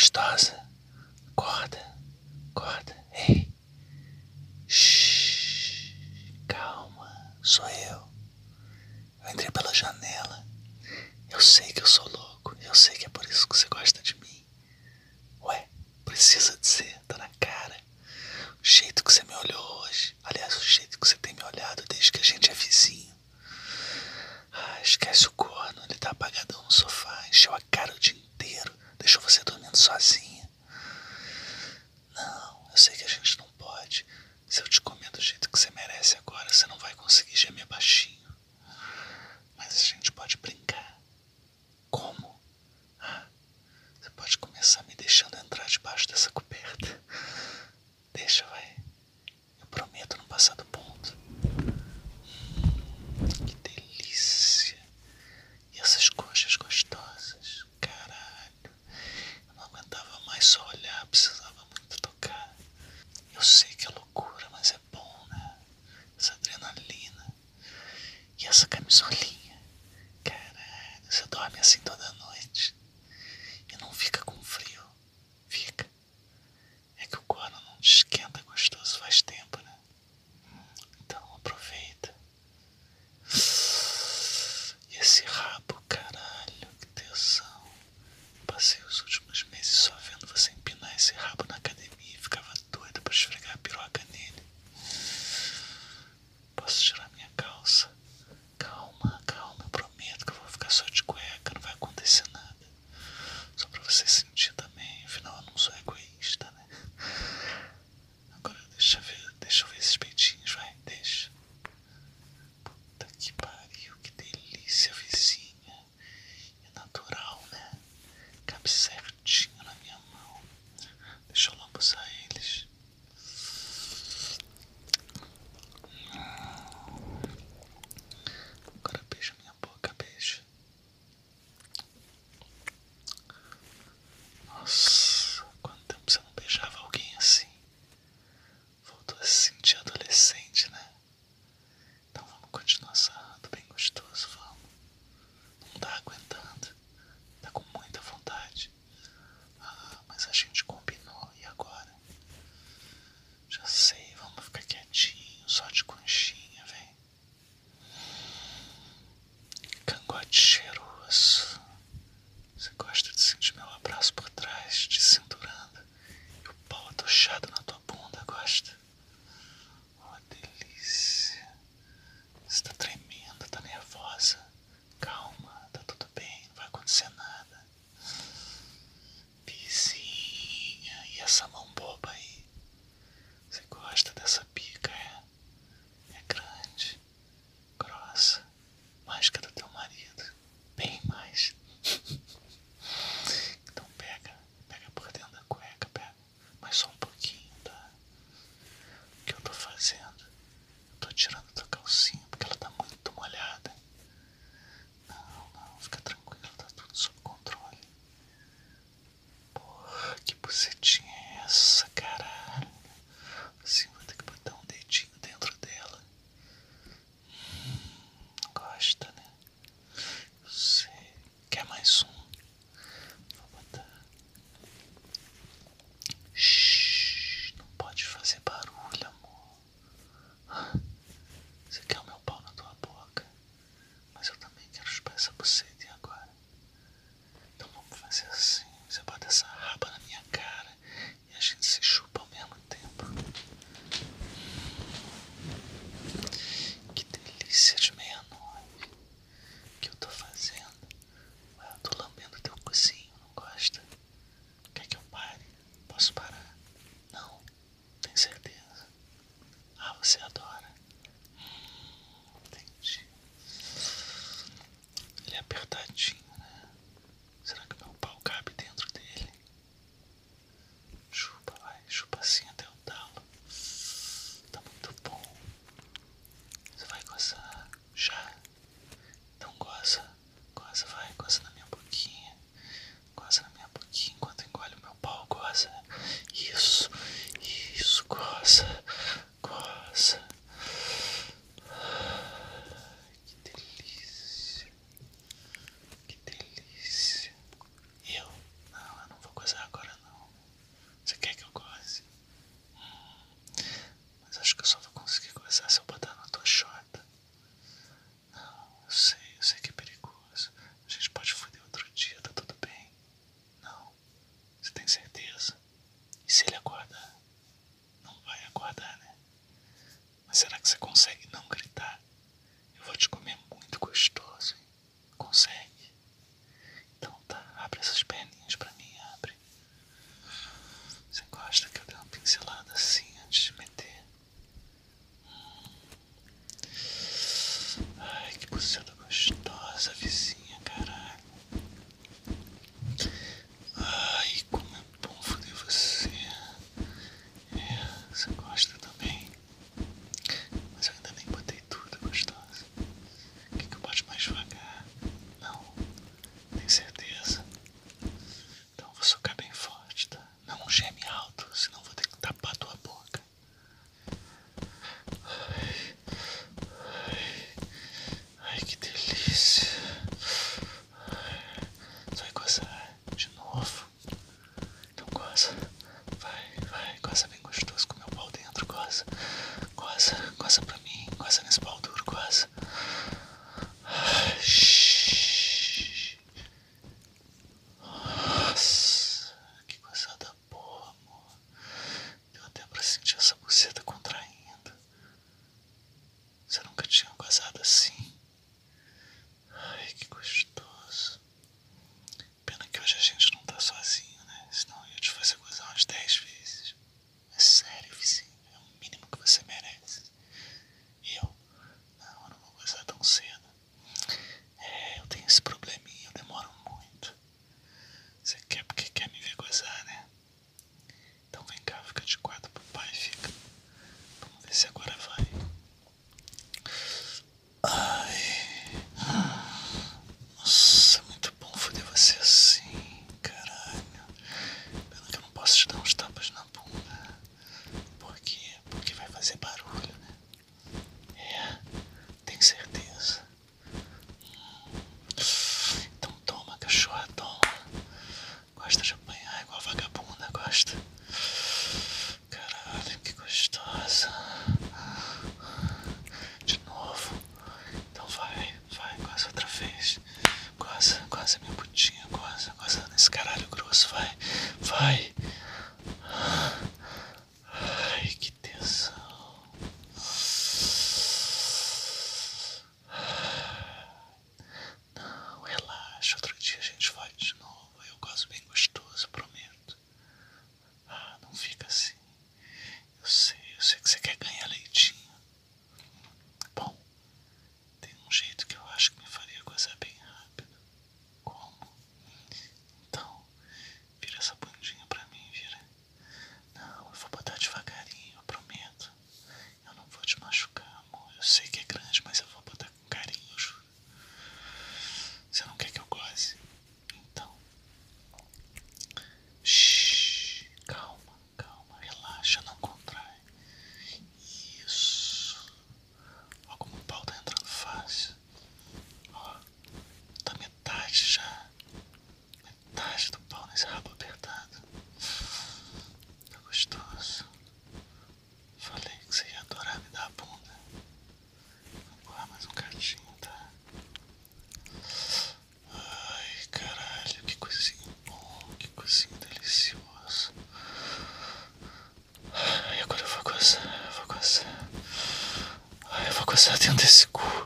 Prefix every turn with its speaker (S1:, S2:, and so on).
S1: gostosa. Acorda, acorda. Ei. Shhh. Calma, sou eu. Eu entrei pela janela. Eu sei que eu sou louco. Eu sei que é por isso que você gosta de mim. Ué, precisa dizer, tá na cara. O jeito que você me olhou hoje. Aliás, o jeito que você tem me olhado desde que a gente é vizinho. Ah, esquece o corno. Ele tá apagadão no sofá. Encheu a cara o dia inteiro. Deixou você dormir sozinha. Não, eu sei que a gente não pode. Se eu te comer do jeito que você merece agora, você não vai conseguir gemer baixinho. Mas a gente pode brincar. dorme assim toda noite. E não fica com frio. Fica. É que o corno não esquenta é gostoso faz tempo, né? Deixa eu ver esses peitinhos. Você gosta de sentir meu abraço por trás, te cinturando, e o pau atochado na us in his vou gozar dentro desse cu.